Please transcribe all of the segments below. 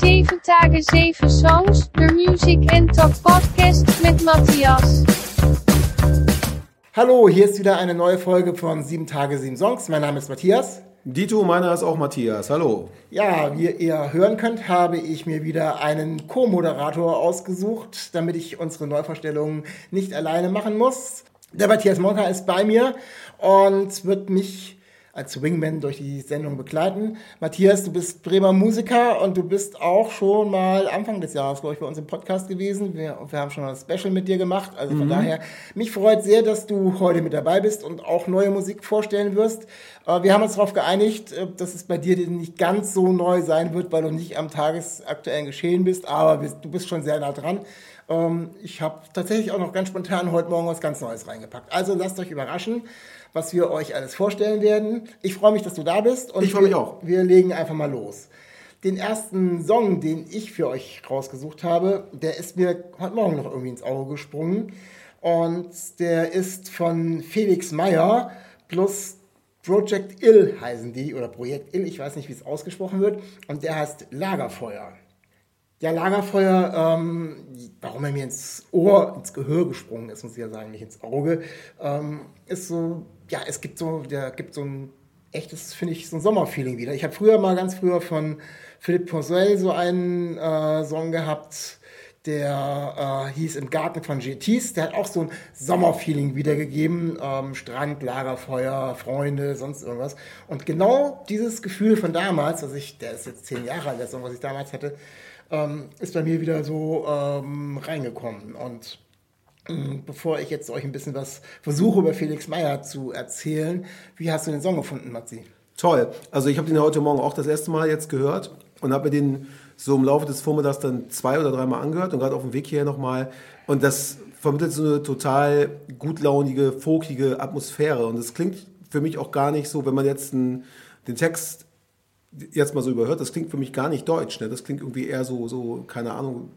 7 Tage 7 Songs, der Music and Talk Podcast mit Matthias. Hallo, hier ist wieder eine neue Folge von 7 Tage 7 Songs. Mein Name ist Matthias. Dito, meiner ist auch Matthias. Hallo. Ja, wie ihr hören könnt, habe ich mir wieder einen Co-Moderator ausgesucht, damit ich unsere Neuvorstellungen nicht alleine machen muss. Der Matthias Monka ist bei mir und wird mich als Wingman durch die Sendung begleiten. Matthias, du bist Bremer Musiker und du bist auch schon mal Anfang des Jahres, glaube ich, bei uns im Podcast gewesen. Wir, wir haben schon ein Special mit dir gemacht. Also von mhm. daher, mich freut sehr, dass du heute mit dabei bist und auch neue Musik vorstellen wirst. Äh, wir haben uns darauf geeinigt, äh, dass es bei dir nicht ganz so neu sein wird, weil du nicht am tagesaktuellen Geschehen bist, aber du bist schon sehr nah dran. Ähm, ich habe tatsächlich auch noch ganz spontan heute Morgen was ganz Neues reingepackt. Also lasst euch überraschen was wir euch alles vorstellen werden. Ich freue mich, dass du da bist. Und ich freue mich auch. Wir legen einfach mal los. Den ersten Song, den ich für euch rausgesucht habe, der ist mir heute Morgen noch irgendwie ins Auge gesprungen. Und der ist von Felix Meyer plus Project Ill heißen die, oder Projekt Ill, ich weiß nicht, wie es ausgesprochen wird. Und der heißt Lagerfeuer. Ja, Lagerfeuer, ähm, warum er mir ins Ohr, ins Gehör gesprungen ist, muss ich ja sagen, nicht ins Auge, ähm, ist so ja, es gibt so, der gibt so ein echtes, finde ich, so ein Sommerfeeling wieder. Ich habe früher mal ganz früher von Philippe Poncel so einen äh, Song gehabt, der äh, hieß Im Garten von GTs. Der hat auch so ein Sommerfeeling wiedergegeben. Ähm, Strand, Lagerfeuer, Freunde, sonst irgendwas. Und genau dieses Gefühl von damals, also ich, der ist jetzt zehn Jahre alt, der Song, was ich damals hatte, ähm, ist bei mir wieder so ähm, reingekommen. Und bevor ich jetzt euch ein bisschen was versuche über Felix Meyer zu erzählen, wie hast du den Song gefunden, Matzi? Toll. Also ich habe den heute Morgen auch das erste Mal jetzt gehört und habe mir den so im Laufe des Vormittags dann zwei oder dreimal angehört und gerade auf dem Weg hierher nochmal. Und das vermittelt so eine total gutlaunige, folkige Atmosphäre. Und es klingt für mich auch gar nicht so, wenn man jetzt einen, den Text jetzt mal so überhört, das klingt für mich gar nicht deutsch. Ne? Das klingt irgendwie eher so, so keine Ahnung,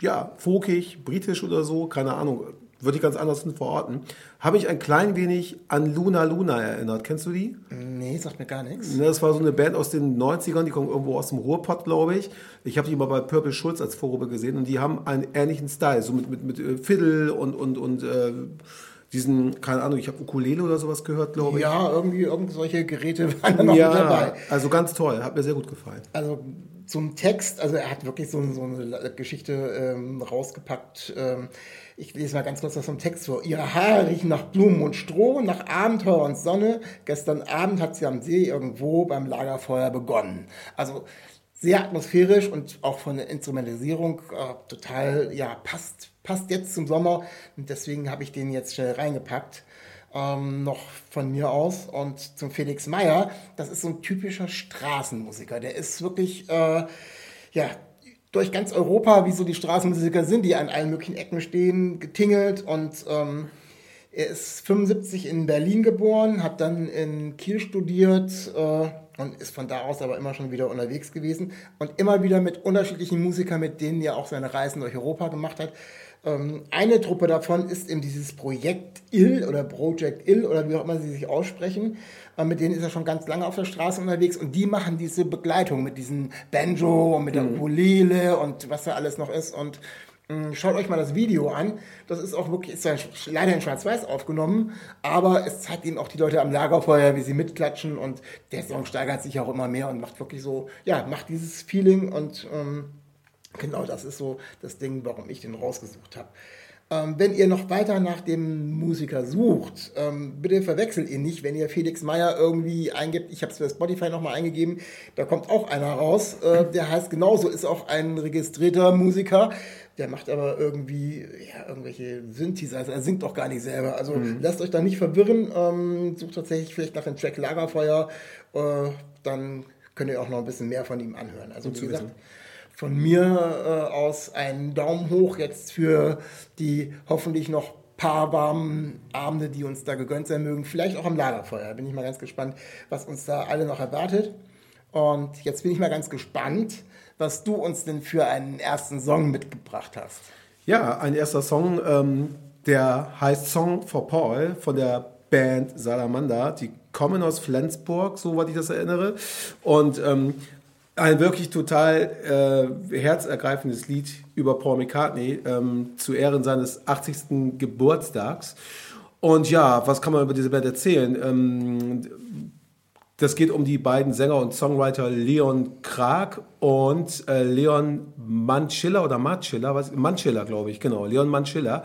ja, folkig, britisch oder so, keine Ahnung, würde ich ganz anders verorten, habe ich ein klein wenig an Luna Luna erinnert. Kennst du die? Nee, sagt mir gar nichts. Das war so eine Band aus den 90ern, die kommt irgendwo aus dem Ruhrpott, glaube ich. Ich habe die mal bei Purple Schulz als Vorrube gesehen und die haben einen ähnlichen Style, so mit, mit, mit äh, Fiddle und, und, und äh, diesen, keine Ahnung, ich habe Ukulele oder sowas gehört, glaube ich. Ja, irgendwie irgendwelche Geräte waren da noch ja, mit dabei. Also ganz toll, hat mir sehr gut gefallen. Also zum Text, also er hat wirklich so, so eine Geschichte ähm, rausgepackt. Ähm, ich lese mal ganz kurz was vom Text vor. Ihre Haare riechen nach Blumen und Stroh, nach Abenteuer und Sonne. Gestern Abend hat sie am See irgendwo beim Lagerfeuer begonnen. Also sehr atmosphärisch und auch von der Instrumentalisierung äh, total, ja, passt, passt jetzt zum Sommer. Und deswegen habe ich den jetzt schnell reingepackt ähm, noch von mir aus. Und zum Felix Meyer, das ist so ein typischer Straßenmusiker. Der ist wirklich, äh, ja, durch ganz Europa, wie so die Straßenmusiker sind, die an allen möglichen Ecken stehen, getingelt und ähm, er ist 75 in Berlin geboren, hat dann in Kiel studiert äh, und ist von da aus aber immer schon wieder unterwegs gewesen und immer wieder mit unterschiedlichen Musikern, mit denen er auch seine Reisen durch Europa gemacht hat. Ähm, eine Truppe davon ist eben dieses Projekt IL oder Project IL oder wie auch immer sie sich aussprechen. Äh, mit denen ist er schon ganz lange auf der Straße unterwegs und die machen diese Begleitung mit diesem Banjo und mit der mhm. Ukulele und was da alles noch ist. Und schaut euch mal das Video an. Das ist auch wirklich, ist ja leider in Schwarz-Weiß aufgenommen, aber es zeigt eben auch die Leute am Lagerfeuer, wie sie mitklatschen und der Song steigert sich auch immer mehr und macht wirklich so, ja, macht dieses Feeling und ähm, Genau, das ist so das Ding, warum ich den rausgesucht habe. Ähm, wenn ihr noch weiter nach dem Musiker sucht, ähm, bitte verwechselt ihn nicht, wenn ihr Felix Meyer irgendwie eingibt. Ich habe es für Spotify nochmal eingegeben. Da kommt auch einer raus. Äh, der heißt genauso, ist auch ein registrierter Musiker. Der macht aber irgendwie ja, irgendwelche Synthesizer. Er singt auch gar nicht selber. Also mhm. lasst euch da nicht verwirren. Ähm, sucht tatsächlich vielleicht nach dem Track Lagerfeuer. Äh, dann könnt ihr auch noch ein bisschen mehr von ihm anhören. Also wie gesagt, wissen von mir äh, aus einen Daumen hoch jetzt für die hoffentlich noch paar warmen Abende, die uns da gegönnt sein mögen. Vielleicht auch am Lagerfeuer. Bin ich mal ganz gespannt, was uns da alle noch erwartet. Und jetzt bin ich mal ganz gespannt, was du uns denn für einen ersten Song mitgebracht hast. Ja, ein erster Song, ähm, der heißt Song for Paul von der Band Salamander. Die kommen aus Flensburg, soweit ich das erinnere. Und ähm, ein wirklich total äh, herzergreifendes Lied über Paul McCartney ähm, zu Ehren seines 80. Geburtstags. Und ja, was kann man über diese Band erzählen? Ähm, das geht um die beiden Sänger und Songwriter Leon Krag und äh, Leon Manchilla oder Manchilla, was? Manchilla, glaube ich, genau, Leon Manchilla.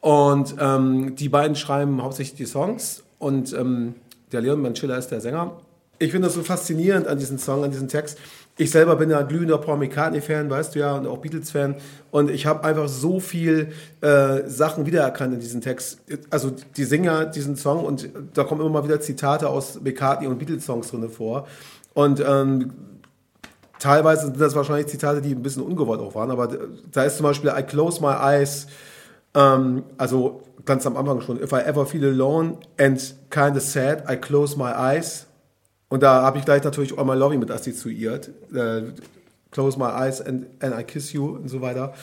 Und ähm, die beiden schreiben hauptsächlich die Songs und ähm, der Leon Manchilla ist der Sänger. Ich finde das so faszinierend an diesem Song, an diesem Text. Ich selber bin ja ein glühender Paul McCartney-Fan, weißt du ja, und auch Beatles-Fan. Und ich habe einfach so viel äh, Sachen wiedererkannt in diesem Text. Also die Singer diesen Song und da kommen immer mal wieder Zitate aus McCartney und Beatles-Songs drin vor. Und ähm, teilweise sind das wahrscheinlich Zitate, die ein bisschen ungewollt auch waren, aber da ist zum Beispiel I close my eyes, ähm, also ganz am Anfang schon, if I ever feel alone and kind of sad, I close my eyes und da habe ich gleich natürlich All My Loving mit assoziiert. Äh, Close My Eyes and, and I Kiss You und so weiter.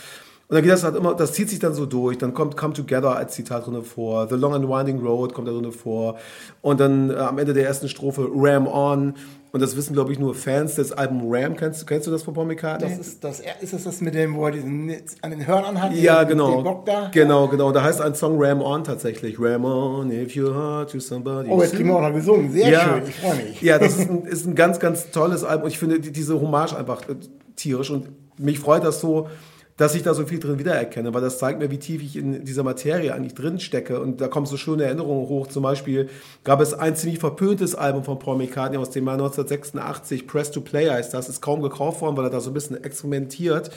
Und dann geht das halt immer, das zieht sich dann so durch. Dann kommt Come Together als Zitat drin vor. The Long and Winding Road kommt da drin vor. Und dann äh, am Ende der ersten Strophe Ram On. Und das wissen, glaube ich, nur Fans des Albums Ram. Kennst, kennst du das von Paul McCartney? Das ist das, ist das, das mit dem, wo er diesen an den Hörnern hat? Ja, den, genau. Den Bock da? Genau, genau. Da heißt ein Song Ram On tatsächlich. Ram On, if you hurt to somebody. Oh, jetzt kriegen wir auch noch gesungen. Sehr Ja. schön, ich freue mich. Ja, das ist ein, ist ein ganz, ganz tolles Album. Und ich finde die- diese Hommage einfach äh, tierisch. Und mich freut das so, dass ich da so viel drin wiedererkenne, weil das zeigt mir, wie tief ich in dieser Materie eigentlich drin stecke. Und da kommen so schöne Erinnerungen hoch. Zum Beispiel gab es ein ziemlich verpöntes Album von Paul McCartney aus dem Jahr 1986, Press to Play heißt das. Ist kaum gekauft worden, weil er da so ein bisschen experimentiert.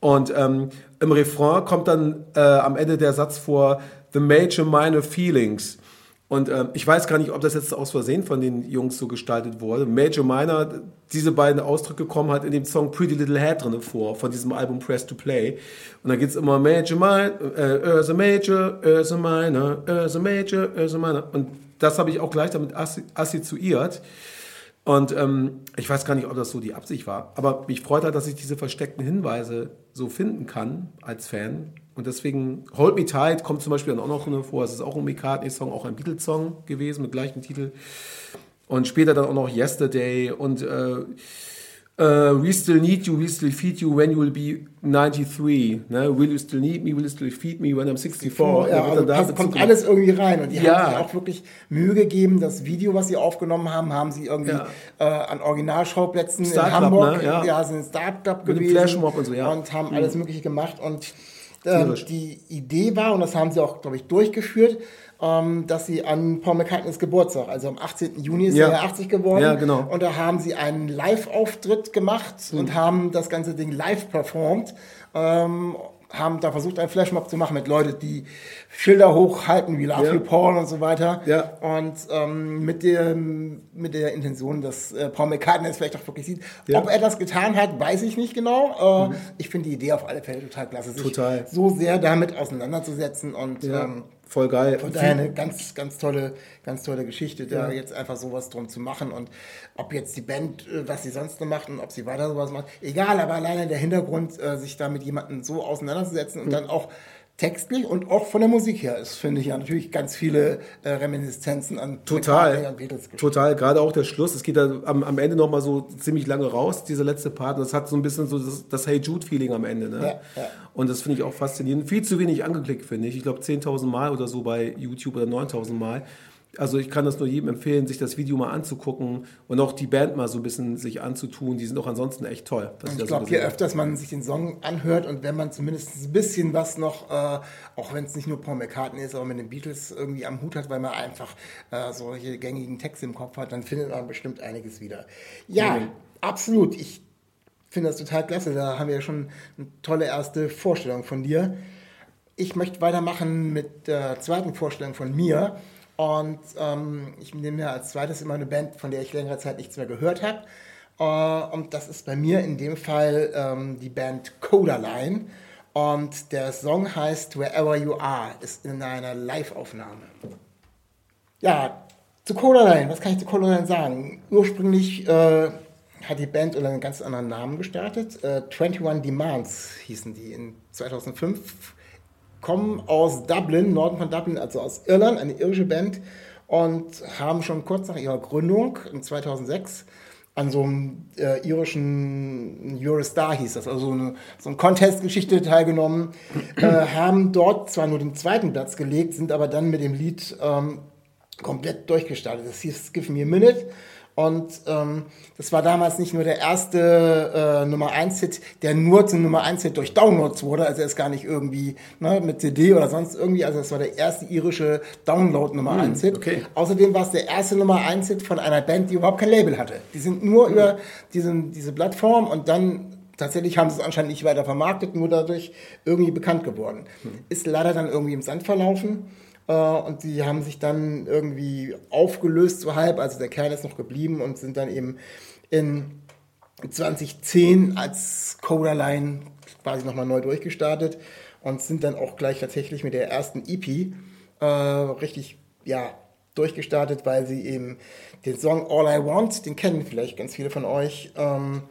Und ähm, im Refrain kommt dann äh, am Ende der Satz vor, The Major Minor Feelings. Und ähm, ich weiß gar nicht, ob das jetzt aus Versehen von den Jungs so gestaltet wurde. Major Minor, diese beiden Ausdrücke kommen halt in dem Song Pretty Little Head drin vor, von diesem Album Press to Play. Und dann geht's immer Major Minor, äh, Ursa Major, Ursa Minor, Ursa Major, Ursa Minor. Und das habe ich auch gleich damit assoziiert. Und ähm, ich weiß gar nicht, ob das so die Absicht war. Aber mich freut halt, dass ich diese versteckten Hinweise so finden kann als Fan. Und deswegen Hold Me Tight kommt zum Beispiel dann auch noch drin vor. Es ist auch ein McCartney-Song, auch ein Beatles-Song gewesen mit gleichem Titel. Und später dann auch noch Yesterday und äh, äh, We Still Need You, We Still Feed You When You Will Be 93. Ne? Will You Still Need Me, Will You Still Feed Me When I'm 64. Ja, Da wird also da kommt alles irgendwie rein. Und die Ja. haben sich auch wirklich Mühe gegeben. Das Video, was sie aufgenommen haben, haben sie irgendwie Ja. äh, an Originalschauplätzen in Hamburg, ne? Ja. ja, sind Star Club Mit dem gewesen Flashmob und so, ja. Mhm. und haben alles Mögliche gemacht. Und ähm, die Idee war, und das haben sie auch, glaube ich, durchgeführt, ähm, dass sie an Paul McCartneys Geburtstag, also am 18. Juni ist Ja. er ja 80 geworden. Ja, genau. Und da haben sie einen Live-Auftritt gemacht Mhm. und haben das ganze Ding live performt. Ähm, haben da versucht, einen Flashmob zu machen mit Leuten, die Schilder hochhalten, wie Love Ja. You Paul und so weiter. Ja. Und ähm, mit, dem, mit der Intention, dass äh, Paul McCartney es vielleicht auch wirklich sieht. Ja. Mhm. Ob er das getan hat, weiß ich nicht genau. Äh, Ich finde die Idee auf alle Fälle total klasse, sich Total. so sehr damit auseinanderzusetzen und Ja, ähm, voll geil. von daher eine ganz, ganz tolle, ganz tolle Geschichte, da jetzt einfach sowas drum zu machen. Und ob jetzt die Band, äh, was sie sonst noch macht und ob sie weiter sowas macht, egal, aber alleine der Hintergrund, äh, sich da mit jemandem so auseinanderzusetzen und dann auch textlich und auch von der Musik her ist, finde ich ja natürlich ganz viele äh, Reminiszenzen an Total, total. Gerade auch der Schluss. Es geht da am, am Ende noch mal so ziemlich lange raus, dieser letzte Part. Das hat so ein bisschen so das, das Hey Jude-Feeling am Ende. Ne? Ja, ja. Und das finde ich auch faszinierend. Viel zu wenig angeklickt, finde ich. Ich glaube 10.000 Mal oder so bei YouTube oder 9.000 Mal. Also ich kann das nur jedem empfehlen, sich das Video mal anzugucken und auch die Band mal so ein bisschen sich anzutun. Die sind auch ansonsten echt toll. Ich glaube, je öfters man sich den Song anhört und wenn man zumindest ein bisschen was noch, äh, auch wenn es nicht nur Paul McCartney ist, aber mit den Beatles irgendwie am Hut hat, weil man einfach äh, solche gängigen Texte im Kopf hat, dann findet man bestimmt einiges wieder. Ja, Mhm. absolut. Ich finde das total klasse. Da haben wir ja schon eine tolle erste Vorstellung von dir. Ich möchte weitermachen mit der zweiten Vorstellung von mir. Und ähm, ich nehme mir als zweites immer eine Band, von der ich längere Zeit nichts mehr gehört habe. Äh, und das ist bei mir in dem Fall ähm, die Band Codaline. Und der Song heißt Wherever You Are, ist in einer Live-Aufnahme. Ja, zu Codaline, was kann ich zu Codaline sagen? Ursprünglich äh, hat die Band unter einem ganz anderen Namen gestartet. Äh, 21 Demands hießen die in 2005. Kommen aus Dublin, Norden von Dublin, also aus Irland, eine irische Band. Und haben schon kurz nach ihrer Gründung, in 2006, an so einem äh, irischen Eurostar hieß das, also so eine, so eine Contest-Geschichte teilgenommen, äh, haben dort zwar nur den zweiten Platz gelegt, sind aber dann mit dem Lied ähm, komplett durchgestartet. Das hieß Give Me a Minute und ähm, das war damals nicht nur der erste äh, Nummer 1 Hit, der nur zum Nummer 1 Hit durch Downloads wurde, also er ist gar nicht irgendwie ne, mit CD oder sonst irgendwie, also es war der erste irische Download Nummer 1 hm, Hit. Okay. Außerdem war es der erste Nummer 1 Hit von einer Band, die überhaupt kein Label hatte. Die sind nur mhm. über diesen, diese Plattform und dann tatsächlich haben sie es anscheinend nicht weiter vermarktet, nur dadurch irgendwie bekannt geworden. Mhm. Ist leider dann irgendwie im Sand verlaufen. Äh, und die haben sich dann irgendwie aufgelöst so halb, also der Kern ist noch geblieben und sind dann eben in 2010 als Codaline quasi nochmal neu durchgestartet und sind dann auch gleich tatsächlich mit der ersten EP äh, richtig, ja, durchgestartet, weil sie eben den Song All I Want, den kennen vielleicht ganz viele von euch, ähm,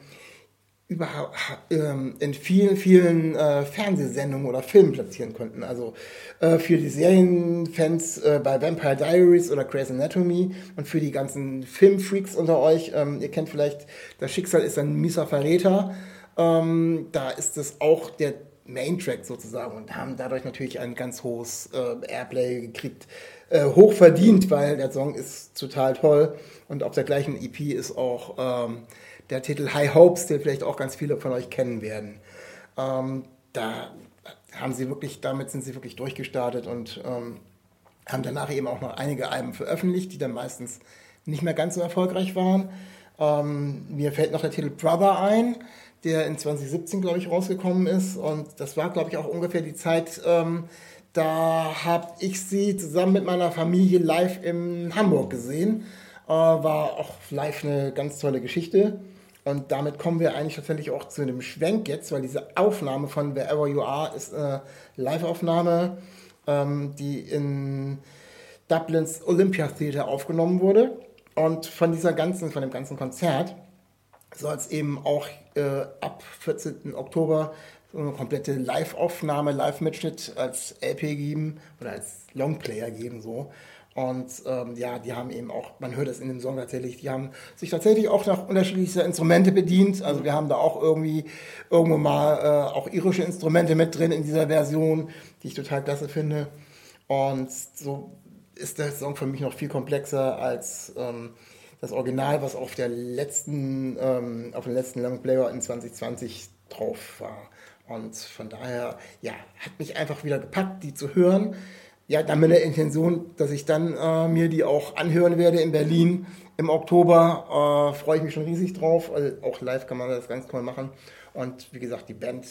überhaupt ähm, in vielen, vielen äh, Fernsehsendungen oder Filmen platzieren konnten. Also äh, für die Serienfans äh, bei Vampire Diaries oder Grey's Anatomy und für die ganzen Filmfreaks unter euch. Ähm, ihr kennt vielleicht, das Schicksal ist ein mieser Verräter. Ähm, da ist es auch der Main-Track sozusagen und haben dadurch natürlich ein ganz hohes äh, Airplay gekriegt. Äh, hoch verdient, weil der Song ist total toll und auf der gleichen EP ist auch ähm, der Titel High Hopes, den vielleicht auch ganz viele von euch kennen werden. Ähm, da haben sie wirklich, damit sind sie wirklich durchgestartet und ähm, haben danach eben auch noch einige Alben veröffentlicht, die dann meistens nicht mehr ganz so erfolgreich waren. Ähm, mir fällt noch der Titel Brother ein, der in 2017, glaube ich, rausgekommen ist. Und das war, glaube ich, auch ungefähr die Zeit, ähm, da habe ich sie zusammen mit meiner Familie live in Hamburg gesehen. Äh, war auch live eine ganz tolle Geschichte. Und damit kommen wir eigentlich tatsächlich auch zu dem Schwenk jetzt, weil diese Aufnahme von Wherever You Are ist eine Live-Aufnahme, ähm, die in Dublins Olympia Theater aufgenommen wurde. Und von dieser ganzen, von dem ganzen Konzert soll es eben auch äh, ab 14. Oktober eine komplette Live-Aufnahme, Live-Mitschnitt als LP geben oder als Longplayer geben so. Und ähm, ja, die haben eben auch, man hört es in dem Song tatsächlich, die haben sich tatsächlich auch nach unterschiedlichster Instrumente bedient. Also wir haben da auch irgendwie irgendwo mal äh, auch irische Instrumente mit drin in dieser Version, die ich total klasse finde. Und so ist der Song für mich noch viel komplexer als ähm, das Original, was auf der letzten, ähm, auf dem letzten Longplayer in 2020 drauf war. Und von daher, ja, hat mich einfach wieder gepackt, die zu hören ja, dann mit der Intention, dass ich dann äh, mir die auch anhören werde in Berlin im Oktober. Äh, Freue ich mich schon riesig drauf. Also auch live kann man das ganz toll machen. Und wie gesagt, die Band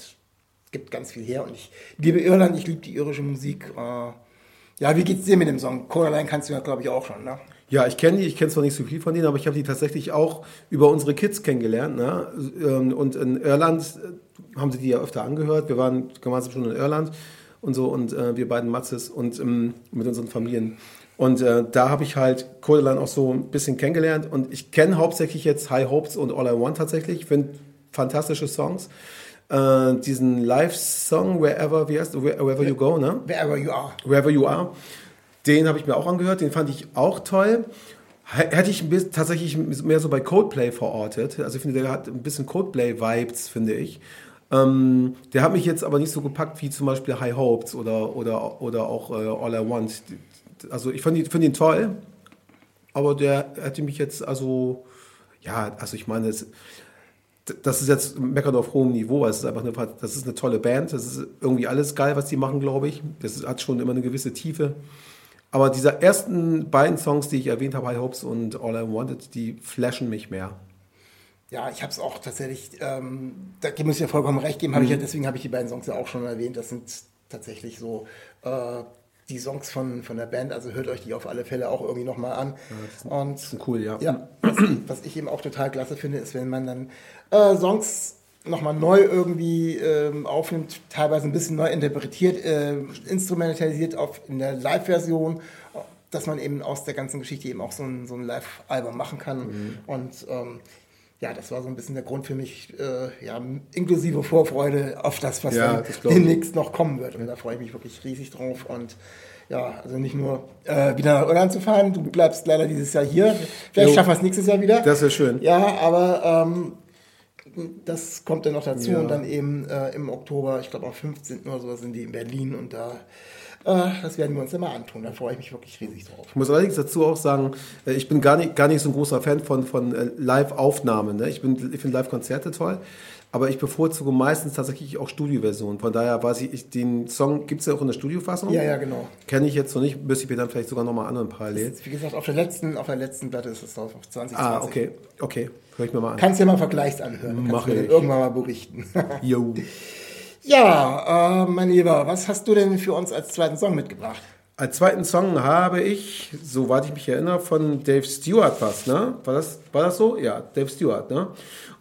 gibt ganz viel her. Und ich liebe Irland, ich liebe die irische Musik. Äh, ja, wie geht's dir mit dem Song? Coraline kannst du ja, glaube ich, auch schon, ne? Ja, ich kenne die, ich kenne zwar nicht so viel von denen, aber ich habe die tatsächlich auch über unsere Kids kennengelernt. Ne? Ähm, und in Irland äh, haben sie die ja öfter angehört. Wir waren gemeinsam schon in Irland und so und äh, wir beiden Matzes und ähm, mit unseren Familien. Und äh, da habe ich halt Codeline auch so ein bisschen kennengelernt und ich kenne hauptsächlich jetzt High Hopes und All I Want tatsächlich. Ich finde fantastische Songs. Äh, diesen Live-Song, Wherever, wie heißt Wherever You Go, ne? Wherever You Are. Wherever You Are. Den habe ich mir auch angehört, den fand ich auch toll. Hätte ich tatsächlich mehr so bei Codeplay verortet. Also ich finde, der hat ein bisschen Codeplay-Vibes, finde ich. Ähm, der hat mich jetzt aber nicht so gepackt wie zum Beispiel High Hopes oder, oder, oder auch äh, All I Want. Also ich finde find ihn toll, aber der hätte mich jetzt, also, ja, also ich meine, das, das ist jetzt meckern auf hohem Niveau. Es ist einfach eine, das ist eine tolle Band. Das ist irgendwie alles geil, was die machen, glaube ich. Das hat schon immer eine gewisse Tiefe. Aber diese ersten beiden Songs, die ich erwähnt habe, High Hopes und All I Wanted, die flashen mich mehr. Ja, ich habe es auch tatsächlich, ähm, da muss ich ja vollkommen recht geben, mhm. ich ja, deswegen habe ich die beiden Songs ja auch schon erwähnt. Das sind tatsächlich so äh, die Songs von, von der Band, also hört euch die auf alle Fälle auch irgendwie nochmal an. Ja, und cool, ja. ja was, was, ich eben auch total klasse finde, ist, wenn man dann äh, Songs nochmal neu irgendwie ähm, aufnimmt, teilweise ein bisschen neu interpretiert, äh, instrumentalisiert auf, in der Live-Version, dass man eben aus der ganzen Geschichte eben auch so ein, so ein Live-Album machen kann. Mhm. Und ähm, ja, das war so ein bisschen der Grund für mich, äh, ja, inklusive Vorfreude auf das, was Ja, dann das demnächst noch kommen wird. Und da freue ich mich wirklich riesig drauf. Und ja, also nicht nur äh, wieder nach Irland zu fahren, du bleibst leider dieses Jahr hier. Vielleicht Jo. schaffen wir es nächstes Jahr wieder. Das wäre schön. Ja, aber ähm, das kommt dann noch dazu Ja. und dann eben äh, im Oktober, ich glaube am 15. oder sowas sind die in Berlin und da, äh, das werden wir uns immer antun. Da freue ich mich wirklich riesig drauf. Ich muss allerdings dazu auch sagen, äh, ich bin gar nicht, gar nicht so ein großer Fan von, von äh, Live-Aufnahmen. Ne? Ich, bin- ich finde Live-Konzerte toll, aber ich bevorzuge meistens tatsächlich auch Studioversionen. Von daher weiß ich, ich den Song gibt es ja auch in der Studiofassung. Ja, ja, genau. Kenne ich jetzt noch nicht, müsste ich mir dann vielleicht sogar nochmal anhören parallel. Wie gesagt, auf der letzten, auf der letzten Platte ist es drauf, auf 2020. Ah, okay, okay. Hör ich mir mal an. Kannst ja mal Vergleichs anhören. Mach ich. irgendwann mal berichten. Yo. ja, äh, mein Lieber, was hast du denn für uns als zweiten Song mitgebracht? Als zweiten Song habe ich, soweit ich mich erinnere, von Dave Stewart was, ne? War das, war das so? Ja, Dave Stewart, ne?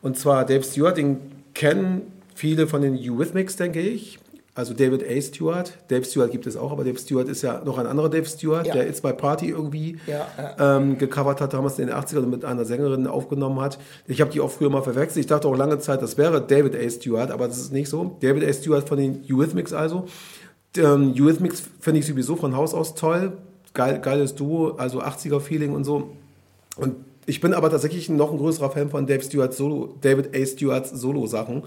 Und zwar Dave Stewart, den kennen viele von den Eurythmics, denke ich. Also David A. Stewart. Dave Stewart gibt es auch, aber Dave Stewart ist ja noch ein anderer Dave Stewart, Ja. der It's My Party irgendwie Ja, ja. Ähm, gecovert hat, damals in den 80ern mit einer Sängerin aufgenommen hat. Ich habe die auch früher mal verwechselt. Ich dachte auch lange Zeit, das wäre David A. Stewart, aber das ist nicht so. David A. Stewart von den Eurythmics also. Ähm, Eurythmics finde ich sowieso von Haus aus toll. Geil, geiles Duo, also 80er-Feeling und so. Und ich bin aber tatsächlich noch ein größerer Fan von Dave Stewart Solo, David A. Stewarts Solo-Sachen.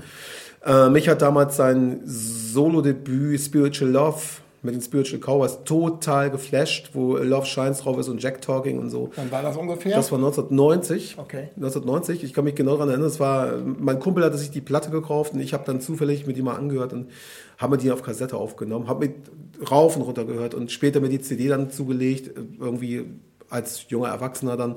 Äh, mich hat damals sein Solo-Debüt Spiritual Love mit den Spiritual Cowboys total geflasht, wo Love Shines drauf ist und Jack Talking und so. Wann war das ungefähr? Das war 1990. Okay. 1990. Ich kann mich genau daran erinnern. Es war, mein Kumpel hatte sich die Platte gekauft und ich habe dann zufällig mit ihm mal angehört und habe mir die auf Kassette aufgenommen, habe mit rauf und runter gehört und später mir die CD dann zugelegt, irgendwie als junger Erwachsener dann.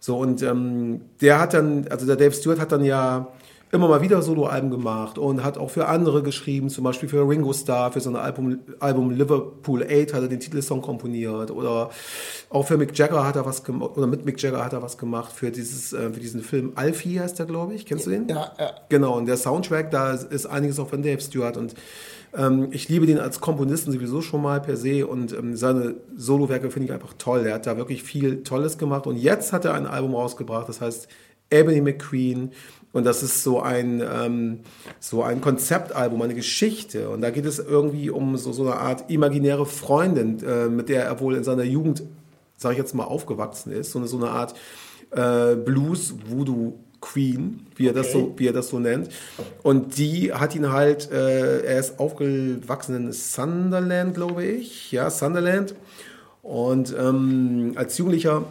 So und ähm, der hat dann, also der Dave Stewart hat dann ja immer mal wieder Soloalben gemacht und hat auch für andere geschrieben, zum Beispiel für Ringo Starr, für sein Album, Album Liverpool 8 hat er den Titelsong komponiert oder auch für Mick Jagger hat er was gemacht, oder mit Mick Jagger hat er was gemacht für dieses, äh, für diesen Film Alfie heißt der, glaube ich. Kennst du den? Ja, ja. Genau, und der Soundtrack, da ist- ist einiges auch von Dave Stewart und ähm, ich liebe den als Komponisten sowieso schon mal per se und ähm, seine Solowerke finde ich einfach toll. Er hat da wirklich viel Tolles gemacht und jetzt hat er ein Album rausgebracht, das heißt Ebony McQueen und das ist so ein, ähm, so ein Konzeptalbum, eine Geschichte und da geht es irgendwie um so, so eine Art imaginäre Freundin, äh, mit der er wohl in seiner Jugend, sage ich jetzt mal, aufgewachsen ist, so eine, so eine Art äh, Blues Voodoo Queen, wie er das so, wie er das so nennt. Und die hat ihn halt, äh, er ist aufgewachsen in Sunderland, glaube ich, ja Sunderland. Und ähm, als Jugendlicher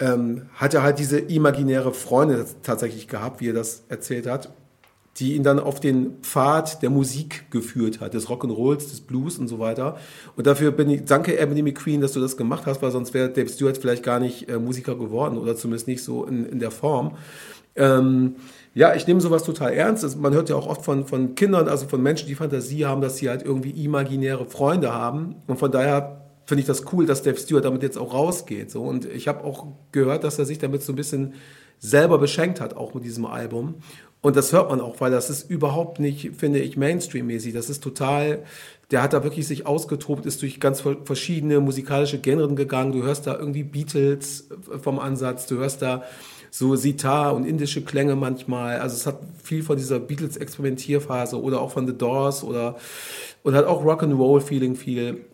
ähm, hat er halt diese imaginäre Freundin tatsächlich gehabt, wie er das erzählt hat, die ihn dann auf den Pfad der Musik geführt hat, des Rock'n'Rolls, des Blues und so weiter. Und dafür bin ich, danke Ebony McQueen, dass du das gemacht hast, weil sonst wäre Dave Stewart vielleicht gar nicht äh, Musiker geworden oder zumindest nicht so in, in der Form. Ähm, ja, ich nehme sowas total ernst. Also man hört ja auch oft von, von Kindern, also von Menschen, die Fantasie haben, dass sie halt irgendwie imaginäre Freunde haben. Und von daher finde ich das cool, dass Dave Stewart damit jetzt auch rausgeht. So. Und ich habe auch gehört, dass er sich damit so ein bisschen selber beschenkt hat, auch mit diesem Album. Und das hört man auch, weil das ist überhaupt nicht, finde ich, Mainstream-mäßig. Das ist total, der hat da wirklich sich ausgetobt, ist durch ganz ver- verschiedene musikalische Genren gegangen. Du hörst da irgendwie Beatles vom Ansatz, du hörst da so Sitar und indische Klänge manchmal. Also es hat viel von dieser Beatles-Experimentierphase oder auch von The Doors oder und hat auch Rock'n'Roll-Feeling viel.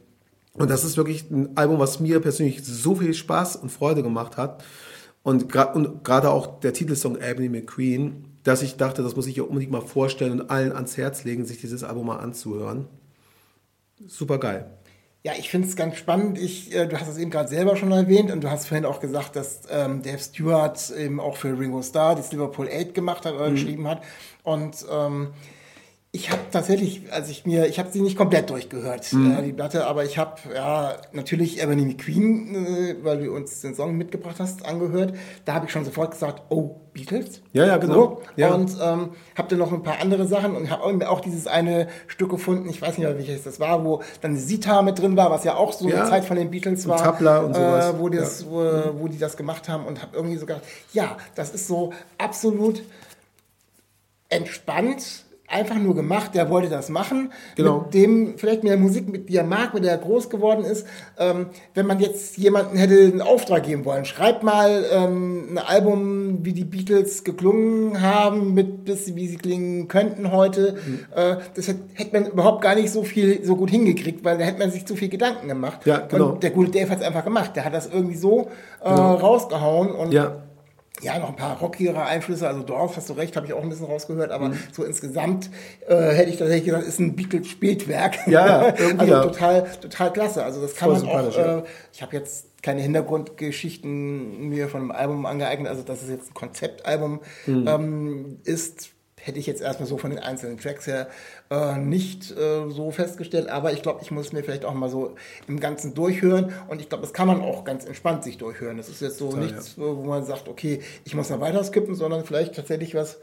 Und das ist wirklich ein Album, was mir persönlich so viel Spaß und Freude gemacht hat. Und gra- und gerade auch der Titelsong Ebony McQueen, dass ich dachte, das muss ich ja unbedingt mal vorstellen und allen ans Herz legen, sich dieses Album mal anzuhören. Super geil. Ja, ich finde es ganz spannend. Ich, äh, du hast es eben gerade selber schon erwähnt und du hast vorhin auch gesagt, dass ähm, Dave Stewart eben auch für Ringo Starr das Liverpool 8 gemacht hat oder geschrieben hat. Und ähm, ich habe tatsächlich, als ich mir, ich habe sie nicht komplett durchgehört, äh, die Platte, aber ich habe ja natürlich Ebony McQueen, äh, weil du uns den Song mitgebracht hast, angehört. Da habe ich schon sofort gesagt, oh, Beatles. Ja, ja, genau. So. Ja. Und ähm, habe dann noch ein paar andere Sachen und habe auch, auch dieses eine Stück gefunden, ich weiß nicht mehr, welches das war, wo dann Sita mit drin war, was ja auch so Ja. eine Zeit von den Beatles war. Tabla und sowas. Äh, wo, die das, wo, wo die das gemacht haben und habe irgendwie so gedacht, ja, das ist so absolut entspannt, einfach nur gemacht, der wollte das machen. Genau. Mit dem, vielleicht mit der Musik, mit, die er mag, mit der er groß geworden ist. Ähm, wenn man jetzt jemanden hätte einen Auftrag geben wollen, schreibt mal ähm, ein Album, wie die Beatles geklungen haben, mit bis wie sie klingen könnten heute. Mhm. Äh, das hätte, hätte man überhaupt gar nicht so viel so gut hingekriegt, weil da hätte man sich zu viel Gedanken gemacht. Ja, genau. Und der gute Dave hat es einfach gemacht. Der hat das irgendwie so äh, rausgehauen und Ja. Ja, noch ein paar rockigere Einflüsse, also Dorf, hast du recht, habe ich auch ein bisschen rausgehört, aber Mhm. so insgesamt äh, hätte ich tatsächlich gesagt, ist ein Beatles-Spätwerk. Ja, irgendwie also ja. total, total klasse. Also das kann Voll man auch, äh, ich habe jetzt keine Hintergrundgeschichten mir von einem Album angeeignet, also dass es jetzt ein Konzeptalbum Mhm. ähm, ist, hätte ich jetzt erstmal so von den einzelnen Tracks her äh, nicht äh, so festgestellt, aber ich glaube, ich muss mir vielleicht auch mal so im Ganzen durchhören und ich glaube, das kann man auch ganz entspannt sich durchhören. Das ist jetzt so Total, nichts, wo man sagt, okay, ich muss noch weiter skippen, sondern vielleicht tatsächlich was,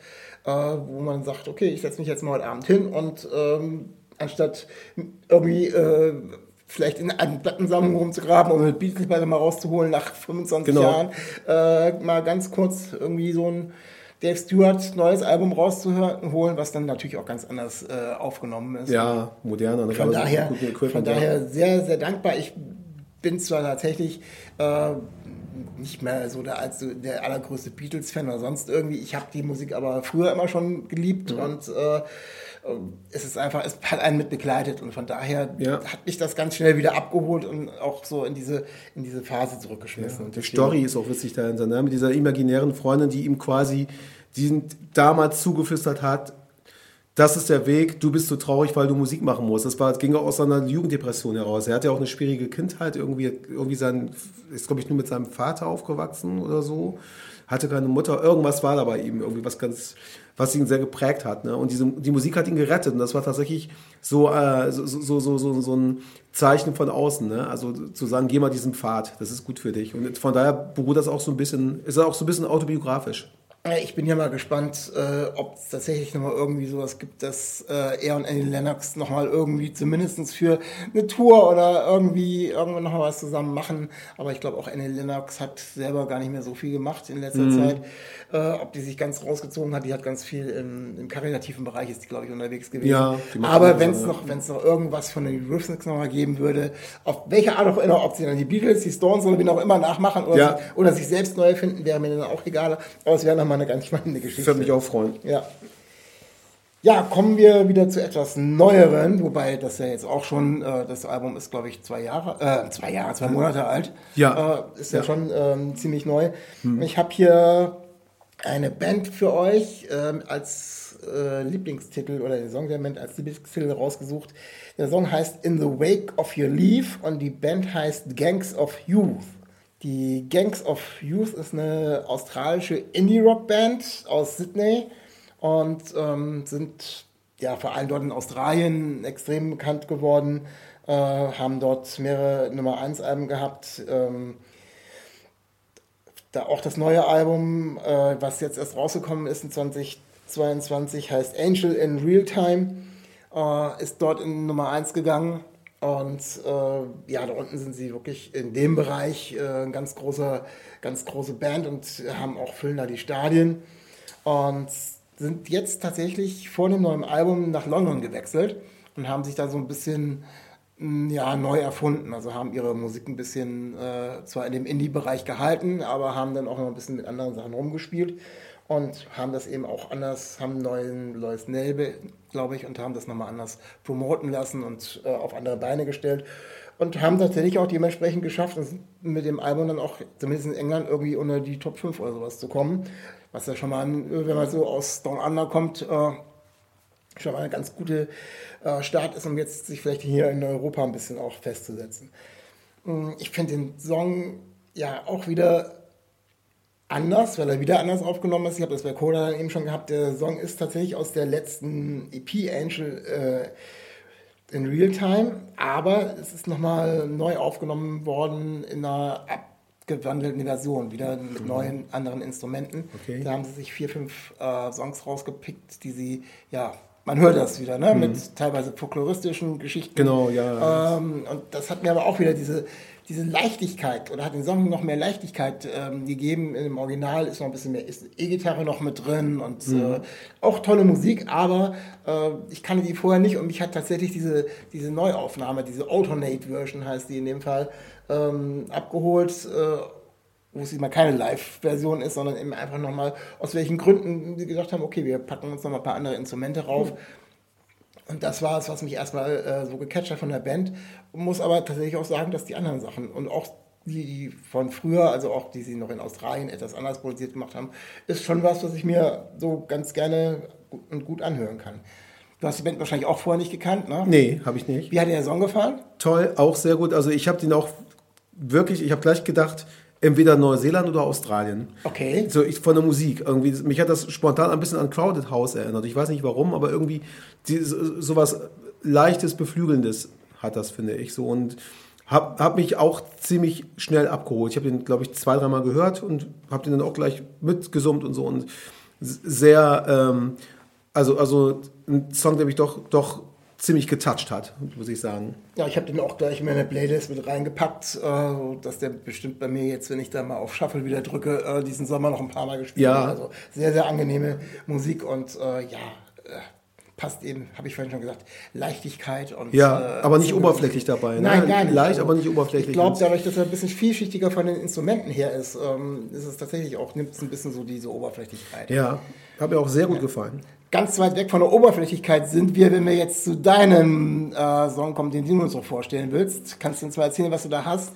äh, wo man sagt, okay, ich setze mich jetzt mal heute Abend hin und ähm, anstatt irgendwie äh, vielleicht in einen Plattensammlung rumzugraben und mit Beatles mal rauszuholen nach 25 Genau. Jahren, äh, mal ganz kurz irgendwie so ein Dave Stewart neues Album rauszuholen, was dann natürlich auch ganz anders äh, aufgenommen ist. Ja, moderner. ne? Von Aber so daher, von daher sehr, sehr dankbar. Ich bin zwar tatsächlich äh, nicht mehr so der, als der allergrößte Beatles-Fan oder sonst irgendwie. Ich habe die Musik aber früher immer schon geliebt Mhm. und äh, es ist einfach, es hat einen mit begleitet und von daher Ja. hat mich das ganz schnell wieder abgeholt und auch so in diese, in diese Phase zurückgeschmissen. Und Die Story ist auch witzig dahinter, ne? mit dieser imaginären Freundin, die ihm quasi diesen damals zugeflüstert hat, das ist der Weg, du bist so traurig, weil du Musik machen musst. Das war, das ging auch aus seiner Jugenddepression heraus. Er hatte ja auch eine schwierige Kindheit, irgendwie, irgendwie sein, ist glaube ich nur mit seinem Vater aufgewachsen oder so, hatte keine Mutter, irgendwas war da bei ihm, irgendwie was ganz, was ihn sehr geprägt hat. Ne? Und diese, die Musik hat ihn gerettet und das war tatsächlich so, äh, so, so, so, so, so ein Zeichen von außen. Ne? Also zu sagen, geh mal diesen Pfad, das ist gut für dich. Und von daher beruht das auch so ein bisschen, ist auch so ein bisschen autobiografisch. Ich bin ja mal gespannt, äh, ob es tatsächlich nochmal irgendwie sowas gibt, dass äh, er und Annie Lennox nochmal irgendwie zumindest für eine Tour oder irgendwie irgendwann nochmal was zusammen machen. Aber ich glaube auch Annie Lennox hat selber gar nicht mehr so viel gemacht in letzter Mhm. Zeit. Äh, ob die sich ganz rausgezogen hat, die hat ganz viel im, im karitativen Bereich ist die, glaube ich, unterwegs gewesen. Ja, Aber wenn es ja. noch, noch irgendwas von den Eurythmics nochmal geben würde, auf welche Art auch immer, ob sie dann die Beatles, die Stones oder wen auch immer nachmachen oder, Ja. sie, oder sich selbst neu finden, wäre mir dann auch egal. Aber es wäre nochmal eine ganz spannende Ich Geschichte. würde mich auch freuen. Ja. Ja, kommen wir wieder zu etwas Neueren, wobei das ja jetzt auch schon, äh, das Album ist, glaube ich, zwei Jahre, äh, zwei Jahre, zwei Monate alt. Ja. Äh, ist ja, Ja. schon ähm, ziemlich neu. Ich habe hier eine Band für euch ähm, als äh, Lieblingstitel oder den Song der Band als Lieblingstitel rausgesucht. Der Song heißt In the Wake of Your Leave und die Band heißt Gangs of Youth. Die Gangs of Youth ist eine australische Indie-Rock-Band aus Sydney und ähm, sind ja vor allem dort in Australien extrem bekannt geworden, äh, haben dort mehrere Nummer 1 Alben gehabt. Ähm, da auch das neue Album, äh, was jetzt erst rausgekommen ist in 2022, heißt Angel in Real Time, äh, ist dort in Nummer 1 gegangen. Und äh, ja, da unten sind sie wirklich in dem Bereich äh, ganz große, ganz große Band und haben auch füllen da die Stadien. Und sind jetzt tatsächlich vor dem neuen Album nach London gewechselt und haben sich da so ein bisschen ja, neu erfunden. Also haben ihre Musik ein bisschen äh, zwar in dem Indie-Bereich gehalten, aber haben dann auch noch ein bisschen mit anderen Sachen rumgespielt und haben das eben auch anders, haben ein neuen, neues Nelbe, glaube ich, und haben das nochmal anders promoten lassen und äh, auf andere Beine gestellt. Und haben tatsächlich auch dementsprechend geschafft, mit dem Album dann auch, zumindest in England, irgendwie unter die Top 5 oder sowas zu kommen. Was ja schon mal, wenn man so aus Down Under kommt, äh, schon mal eine ganz gute äh, Start ist, um jetzt sich vielleicht hier in Europa ein bisschen auch festzusetzen. Mm, Ich finde den Song ja auch wieder anders, weil er wieder anders aufgenommen ist. Ich habe das bei Coda eben schon gehabt. Der Song ist tatsächlich aus der letzten EP Angel äh, in Real Time, aber es ist nochmal neu aufgenommen worden in einer abgewandelten Version, wieder mit neuen anderen Instrumenten. Okay. Da haben sie sich vier, fünf äh, Songs rausgepickt, die sie ja man hört das wieder, ne? mit teilweise folkloristischen Geschichten. Genau, ja. Ähm, und das hat mir aber auch wieder diese, diese Leichtigkeit oder hat den Song noch mehr Leichtigkeit ähm, gegeben. Im Original ist noch ein bisschen mehr E-Gitarre noch mit drin und äh, auch tolle Musik, aber äh, ich kannte die vorher nicht und mich hat tatsächlich diese, diese Neuaufnahme, diese Alternate Version heißt die in dem Fall, ähm, abgeholt. Äh, wo es mal keine Live-Version ist, sondern eben einfach nochmal, aus welchen Gründen sie gesagt haben, okay, wir packen uns nochmal ein paar andere Instrumente rauf. Und das war es, was mich erstmal äh, so gecatcht hat von der Band. Muss aber tatsächlich auch sagen, dass die anderen Sachen und auch die, von früher, also auch die sie noch in Australien etwas anders produziert gemacht haben, ist schon was, was ich mir so ganz gerne und gut anhören kann. Du hast die Band wahrscheinlich auch vorher nicht gekannt, ne? Nee, habe ich nicht. Wie hat dir der Song gefallen? Toll, auch sehr gut. Also ich habe den auch wirklich, ich habe gleich gedacht, entweder Neuseeland oder Australien. Okay. So ich von der Musik irgendwie mich hat das spontan ein bisschen an Crowded House erinnert. Ich weiß nicht warum, aber irgendwie die, so, sowas leichtes beflügelndes hat das finde ich so und hab, hab mich auch ziemlich schnell abgeholt. Ich habe den glaube ich zwei dreimal gehört und habe den dann auch gleich mitgesummt und so und sehr ähm, also also ein Song, der mich doch doch ziemlich getoucht hat, muss ich sagen. Ja, ich habe den auch gleich in meine Playlist mit reingepackt, äh, dass der bestimmt bei mir jetzt, wenn ich da mal auf Shuffle wieder drücke, äh, diesen Sommer noch ein paar Mal gespielt Ja. wird. Also sehr, sehr angenehme Musik und äh, ja, äh, passt eben, habe ich vorhin schon gesagt, Leichtigkeit und Ja, äh, aber nicht oberflächlich dabei, ne? Nein, gar nicht. Leicht, aber nicht oberflächlich. Ich glaube, dadurch, dass er ein bisschen vielschichtiger von den Instrumenten her ist, ähm, ist es tatsächlich auch, nimmt es ein bisschen so diese Oberflächlichkeit. Ja, hat mir auch sehr gut gefallen. Ganz weit weg von der Oberflächlichkeit sind wir, wenn wir jetzt zu deinem äh, Song kommen, den du uns so vorstellen willst. Kannst du uns mal erzählen, was du da hast?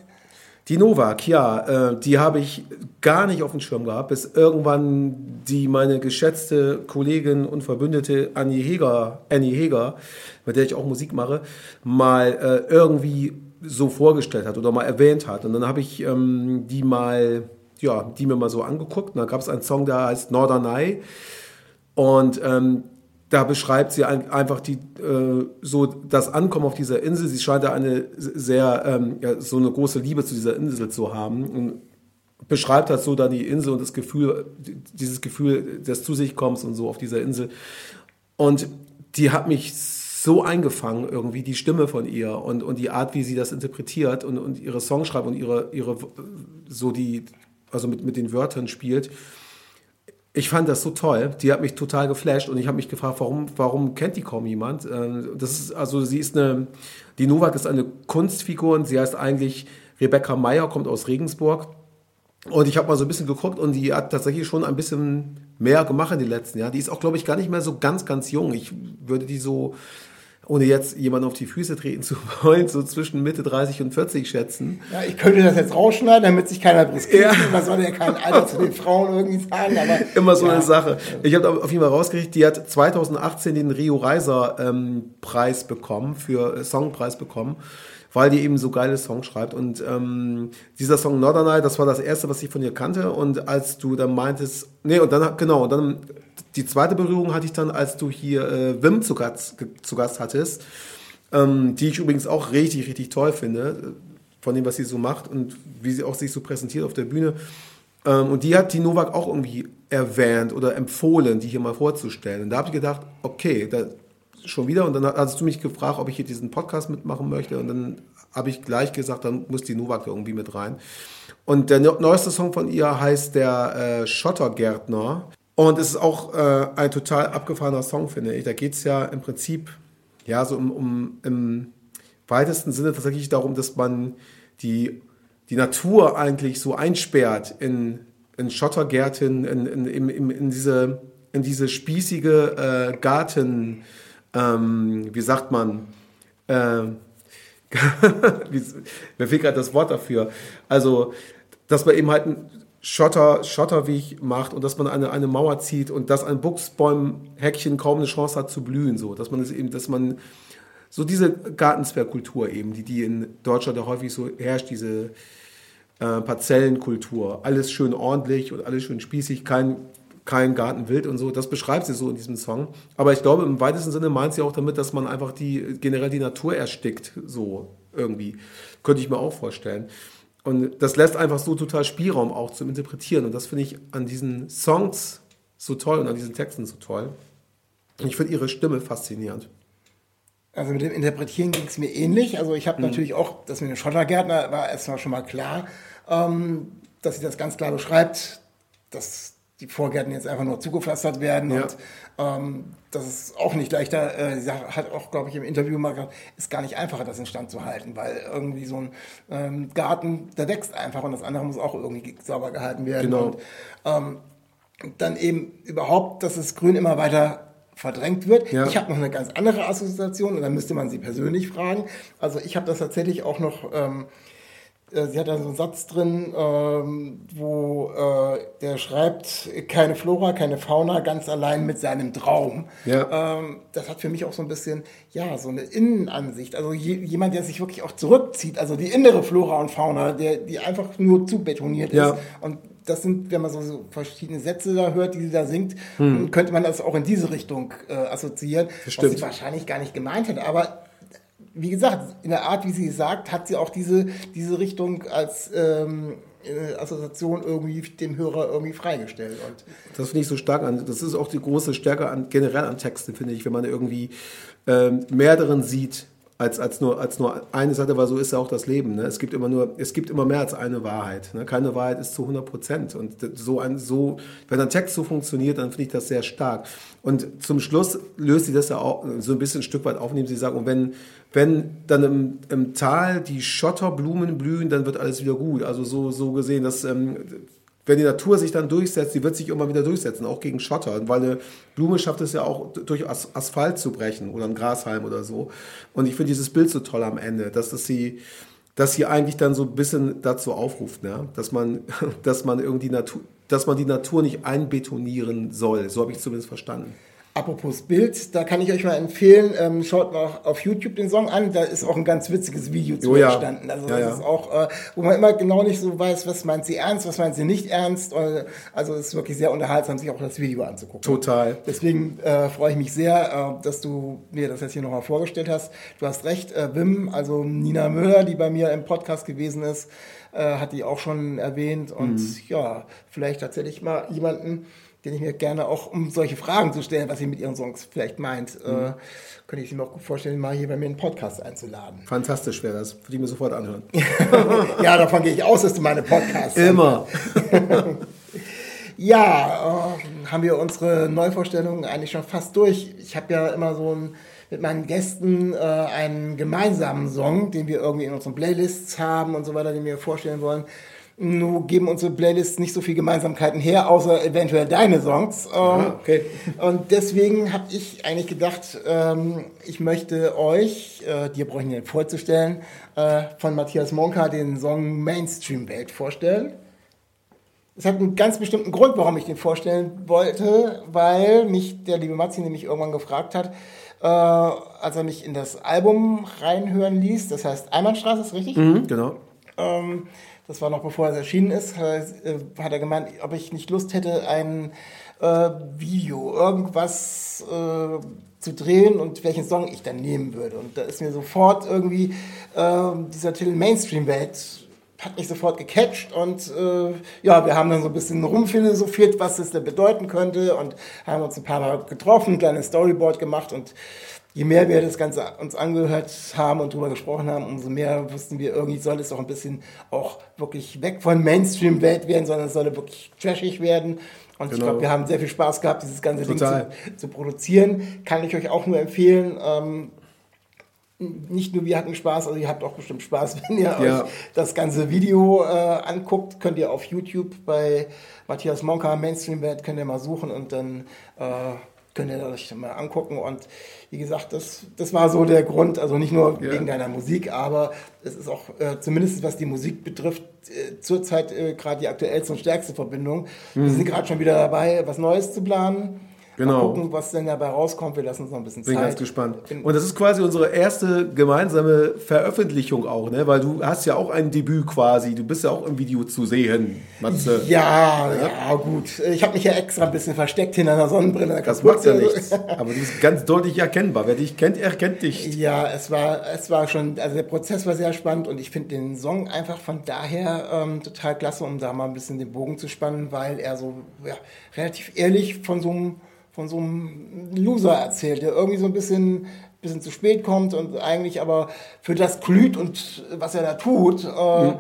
Die Novak, ja, äh, die habe ich gar nicht auf dem Schirm gehabt, bis irgendwann die meine geschätzte Kollegin und Verbündete Annie Heger, Annie Heger, mit der ich auch Musik mache, mal äh, irgendwie so vorgestellt hat oder mal erwähnt hat. Und dann habe ich ähm, die mal, ja, die mir mal so angeguckt. Und da gab es einen Song, der heißt Norderney. Und ähm, da beschreibt sie ein, einfach die, äh, so das Ankommen auf dieser Insel. Sie scheint da eine sehr, ähm, ja, so eine große Liebe zu dieser Insel zu haben. Und beschreibt halt so dann die Insel und das Gefühl, dieses Gefühl des Zu sich kommens und so auf dieser Insel. Und die hat mich so eingefangen, irgendwie die Stimme von ihr und, und die Art, wie sie das interpretiert und, und ihre Songs schreibt und ihre, ihre, so die, also mit, mit den Wörtern spielt. Ich fand das so toll. Die hat mich total geflasht und ich habe mich gefragt, warum, warum kennt die kaum jemand? Ähm, Das ist, also sie ist eine, die Novak ist eine Kunstfigur und sie heißt eigentlich Rebecca Meyer, kommt aus Regensburg. Und ich habe mal so ein bisschen geguckt und die hat tatsächlich schon ein bisschen mehr gemacht in den letzten Jahren. Die ist auch, glaube ich, gar nicht mehr so ganz, ganz jung. Ich würde die so, ohne jetzt jemanden auf die Füße treten zu wollen, so zwischen Mitte 30 und 40 schätzen. Ja, ich könnte das jetzt rausschneiden, damit sich keiner brüskiert. Ja. Man soll ja kein Alter zu den Frauen irgendwie sagen, aber. Immer so ja. eine Sache. Ich habe auf jeden Fall rausgekriegt, die hat 2018 den Rio Reiser ähm, Preis bekommen, für äh, Songpreis bekommen, weil die eben so geile Songs schreibt. Und ähm, dieser Song Norderney, das war das erste, was ich von ihr kannte. Und als du dann meintest, nee, und dann, genau, und dann die zweite Berührung hatte ich dann, als du hier äh, Wim zu Gast, zu Gast hattest, ähm, die ich übrigens auch richtig, richtig toll finde, äh, von dem, was sie so macht und wie sie auch sich so präsentiert auf der Bühne. Ähm, und die hat die Novak auch irgendwie erwähnt oder empfohlen, die hier mal vorzustellen. Und da habe ich gedacht, okay, da schon wieder. Und dann hast du mich gefragt, ob ich hier diesen Podcast mitmachen möchte. Und dann habe ich gleich gesagt, dann muss die Novak irgendwie mit rein. Und der neu- neueste Song von ihr heißt der äh, Schottergärtner. Und es ist auch äh, ein total abgefahrener Song, finde ich. Da geht es ja im Prinzip, ja, so um, um im weitesten Sinne tatsächlich darum, dass man die, die Natur eigentlich so einsperrt in, in Schottergärten, in, in, in, in, diese, in diese spießige äh, Garten, ähm, wie sagt man, äh, mir fehlt gerade das Wort dafür. Also, dass man eben halt Schotter, Schotterweg macht und dass man eine, eine Mauer zieht und dass ein Buchsbäumhäckchen kaum eine Chance hat zu blühen, so. Dass man es eben, dass man so diese Gartenzwergkultur eben, die, die in Deutschland ja häufig so herrscht, diese äh, Parzellenkultur. Alles schön ordentlich und alles schön spießig, kein, kein Gartenwild und so. Das beschreibt sie so in diesem Song. Aber ich glaube, im weitesten Sinne meint sie auch damit, dass man einfach die, generell die Natur erstickt, so irgendwie. Könnte ich mir auch vorstellen. Und das lässt einfach so total Spielraum auch zum Interpretieren. Und das finde ich an diesen Songs so toll und an diesen Texten so toll. Ich finde ihre Stimme faszinierend. Also mit dem Interpretieren ging es mir ähnlich. Also ich habe natürlich auch, das mit dem Schottergärtner war erstmal schon mal klar, ähm, dass sie das ganz klar beschreibt, dass die Vorgärten jetzt einfach nur zugepflastert werden Ja. und ähm, das ist auch nicht leichter. Äh, sie hat auch, glaube ich, im Interview mal gesagt, ist gar nicht einfacher, das in Stand zu halten, weil irgendwie so ein ähm, Garten, der wächst einfach und das andere muss auch irgendwie sauber gehalten werden. Genau. Und ähm, dann eben überhaupt, dass das Grün immer weiter verdrängt wird. Ja. Ich habe noch eine ganz andere Assoziation und dann müsste man sie persönlich fragen. Also ich habe das tatsächlich auch noch, ähm, äh, sie hat da so einen Satz drin, ähm, wo äh, der schreibt, keine Flora, keine Fauna, ganz allein mit seinem Traum. Ja. Ähm, das hat für mich auch so ein bisschen, ja, so eine Innenansicht. Also je, jemand, der sich wirklich auch zurückzieht, also die innere Flora und Fauna, der, die einfach nur zu betoniert Ja. ist. Und das sind, wenn man so, so verschiedene Sätze da hört, die sie da singt, Hm. könnte man das auch in diese Richtung äh, assoziieren, was stimmt. sie wahrscheinlich gar nicht gemeint hat. Aber wie gesagt, in der Art, wie sie sagt, hat sie auch diese, diese Richtung als ähm, äh, Assoziation irgendwie dem Hörer irgendwie freigestellt. Und Das finde ich so stark an. Das ist auch die große Stärke an, generell an Texten, finde ich, wenn man irgendwie ähm, mehr darin sieht, als, als, nur, als nur eine Seite, weil so ist ja auch das Leben. Ne? Es, gibt immer nur, es gibt immer mehr als eine Wahrheit. Ne? Keine Wahrheit ist zu 100 Prozent. Und so ein, so, wenn ein Text so funktioniert, dann finde ich das sehr stark. Und zum Schluss löst sie das ja auch so ein bisschen ein Stück weit auf, indem sie sagt, und wenn, wenn dann im, im Tal die Schotterblumen blühen, dann wird alles wieder gut. Also so, so gesehen, dass ähm, wenn die Natur sich dann durchsetzt, die wird sich immer wieder durchsetzen, auch gegen Schotter, weil eine Blume schafft es ja auch durch As Asphalt zu brechen oder ein Grashalm oder so. Und ich finde dieses Bild so toll am Ende, dass das sie, dass sie eigentlich dann so ein bisschen dazu aufruft, ne? dass man, dass man irgendwie Natur, dass man die Natur nicht einbetonieren soll. So habe ich zumindest verstanden. Apropos Bild, da kann ich euch mal empfehlen, ähm, schaut mal auf YouTube den Song an, da ist auch ein ganz witziges Video zu Oh ja. entstanden. Also Ja, das ja. ist auch, äh, wo man immer genau nicht so weiß, was meint sie ernst, was meint sie nicht ernst. Äh, Also es ist wirklich sehr unterhaltsam, sich auch das Video anzugucken. Total. Deswegen äh, freue ich mich sehr, äh, dass du mir das jetzt hier nochmal vorgestellt hast. Du hast recht, äh, Wim, also Nina Müller, die bei mir im Podcast gewesen ist, äh, hat die auch schon erwähnt. Und Mhm. ja, vielleicht tatsächlich mal jemanden, den ich mir gerne auch, um solche Fragen zu stellen, was sie mit ihren Songs vielleicht meint, Mhm. äh, könnte ich sie mir auch gut vorstellen, mal hier bei mir in den Podcast einzuladen. Fantastisch wäre das. Würde ich mir sofort anhören. ja, davon gehe ich aus, dass du meine Podcasts Immer. Ja, äh, haben wir unsere Neuvorstellungen eigentlich schon fast durch. Ich habe ja immer so ein, mit meinen Gästen äh, einen gemeinsamen Song, den wir irgendwie in unseren Playlists haben und so weiter, den wir vorstellen wollen. Nur geben unsere Playlists nicht so viel Gemeinsamkeiten her, außer eventuell deine Songs. Ähm, Ah, okay. Und deswegen habe ich eigentlich gedacht, ähm, ich möchte euch, äh, dir brauche ich nicht vorzustellen, äh, von Matthias Monka den Song Mainstream Welt vorstellen. Es hat einen ganz bestimmten Grund, warum ich den vorstellen wollte, weil mich der liebe Matzi nämlich irgendwann gefragt hat, äh, als er mich in das Album reinhören ließ, das heißt Einbahnstraße, ist richtig? Mhm, genau. Ähm, das war noch bevor es erschienen ist, hat er, äh, hat er gemeint, ob ich nicht Lust hätte, ein äh, Video, irgendwas äh, zu drehen und welchen Song ich dann nehmen würde. Und da ist mir sofort irgendwie äh, dieser Titel Mainstream-Welt hat mich sofort gecatcht und äh, ja, wir haben dann so ein bisschen rumphilosophiert, was das denn bedeuten könnte und haben uns ein paar Mal getroffen, ein kleines Storyboard gemacht und je mehr wir das Ganze uns angehört haben und drüber gesprochen haben, umso mehr wussten wir, irgendwie soll es auch ein bisschen auch wirklich weg von Mainstream-Welt werden, sondern es soll wirklich trashig werden. Und ich Genau. glaube, wir haben sehr viel Spaß gehabt, dieses ganze Total. Ding zu, zu produzieren. Kann ich euch auch nur empfehlen. Ähm, nicht nur wir hatten Spaß, also ihr habt auch bestimmt Spaß, wenn ihr Ja. euch das ganze Video äh, anguckt. Könnt ihr auf YouTube bei Matthias Monka Mainstream Welt könnt ihr mal suchen und dann äh, könnt ihr euch mal angucken. Und wie gesagt, das, das war so der Grund, also nicht nur Ja. wegen deiner Musik, aber es ist auch äh, zumindest was die Musik betrifft, äh, zurzeit äh, gerade die aktuellste und stärkste Verbindung. Wir sind gerade schon wieder dabei, was Neues zu planen. Genau. Mal gucken, was denn dabei rauskommt. Wir lassen uns noch ein bisschen Bin Zeit. ganz gespannt. Bin- Und das ist quasi unsere erste gemeinsame Veröffentlichung auch, ne? Weil du hast ja auch ein Debüt quasi. Du bist ja auch im Video zu sehen, Matze. Ja, ja, gut. Ich habe mich ja extra ein bisschen versteckt hinter einer Sonnenbrille. Das macht ja nichts. Aber du bist ganz deutlich erkennbar. Wer dich kennt, erkennt dich. Ja, es war, es war schon, also der Prozess war sehr spannend und ich finde den Song einfach von daher ähm, total klasse, um da mal ein bisschen den Bogen zu spannen, weil er so ja, relativ ehrlich von so einem von so einem Loser erzählt, der irgendwie so ein bisschen, bisschen zu spät kommt und eigentlich aber für das glüht und was er da tut äh, mhm.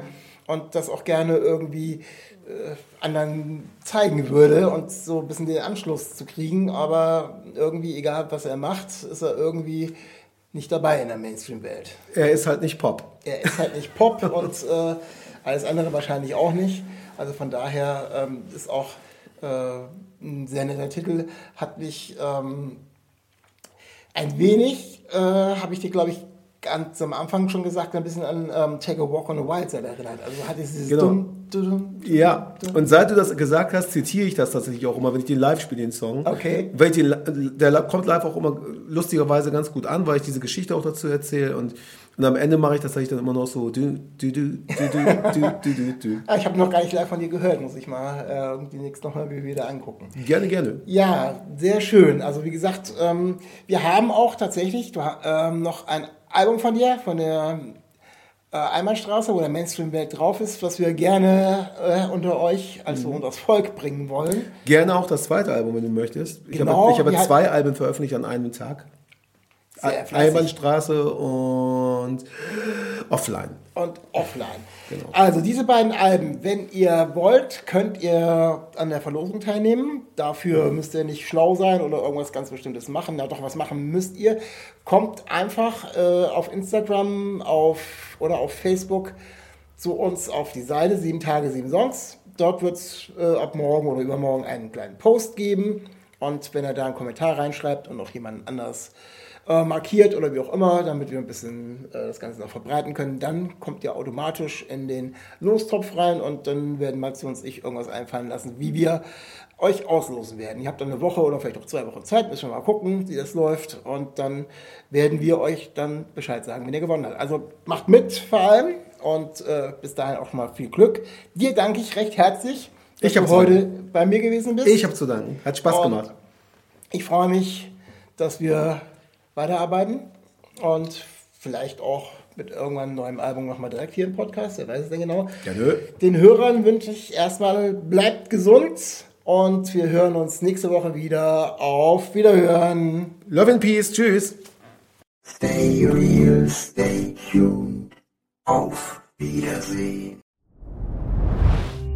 und das auch gerne irgendwie äh, anderen zeigen würde und so ein bisschen den Anschluss zu kriegen, aber irgendwie, egal was er macht, ist er irgendwie nicht dabei in der Mainstream-Welt. Er ist halt nicht Pop. Er ist halt nicht Pop und äh, alles andere wahrscheinlich auch nicht. Also von daher ähm, ist auch äh, sehr netter Titel, hat mich ähm, ein wenig, äh, habe ich dir, glaube ich, ganz am Anfang schon gesagt, ein bisschen an ähm, Take a Walk on the Wild Side erinnert. Also hat es dieses genau. dumm, dumm, Ja, und seit du das gesagt hast, zitiere ich das tatsächlich auch immer, wenn ich den live spiele, den Song. Okay. Weil den, der kommt live auch immer lustigerweise ganz gut an, weil ich diese Geschichte auch dazu erzähle und und am Ende mache ich das dann immer noch so. Du, du, du, ich habe noch gar nicht live von dir gehört, muss ich mal äh, irgendwie nächstes nochmal wieder angucken. Gerne, gerne. Ja, sehr schön. Also wie gesagt, ähm, wir haben auch tatsächlich ähm, noch ein Album von dir, von der äh, Einbahnstraße, wo der Mainstream-Welt drauf ist, was wir gerne äh, unter euch, also mhm. unter das Volk bringen wollen. Gerne auch das zweite Album, wenn du möchtest. Ich genau, habe, ich habe zwei Alben veröffentlicht an einem Tag. Einbahnstraße und Offline. Und Offline. Genau. Also diese beiden Alben, wenn ihr wollt, könnt ihr an der Verlosung teilnehmen. Dafür müsst ihr nicht schlau sein oder irgendwas ganz Bestimmtes machen. Na doch, was machen müsst ihr. Kommt einfach äh, auf Instagram auf, oder auf Facebook zu uns auf die Seite 7 Tage, 7 Songs. Dort wird es äh, ab morgen oder übermorgen einen kleinen Post geben. Und wenn ihr da einen Kommentar reinschreibt und noch jemand anders äh, markiert oder wie auch immer, damit wir ein bisschen äh, das Ganze noch verbreiten können. Dann kommt ihr automatisch in den Lostopf rein und dann werden Matze und ich irgendwas einfallen lassen, wie wir euch auslosen werden. Ihr habt dann eine Woche oder vielleicht auch zwei Wochen Zeit, müssen wir mal gucken, wie das läuft. Und dann werden wir euch dann Bescheid sagen, wenn ihr gewonnen habt. Also macht mit vor allem und äh, bis dahin auch mal viel Glück. Dir danke ich recht herzlich, ich du heute bei mir gewesen bist. Ich habe zu danken. Hat Spaß und gemacht. Ich freue mich, dass wir weiterarbeiten und vielleicht auch mit irgendwann neuem Album nochmal direkt hier im Podcast, wer weiß es denn genau. Ja, nö. Den Hörern wünsche ich erstmal, bleibt gesund und wir hören uns nächste Woche wieder. Auf Wiederhören. Love and Peace. Tschüss. Stay real, stay tuned. Auf Wiedersehen.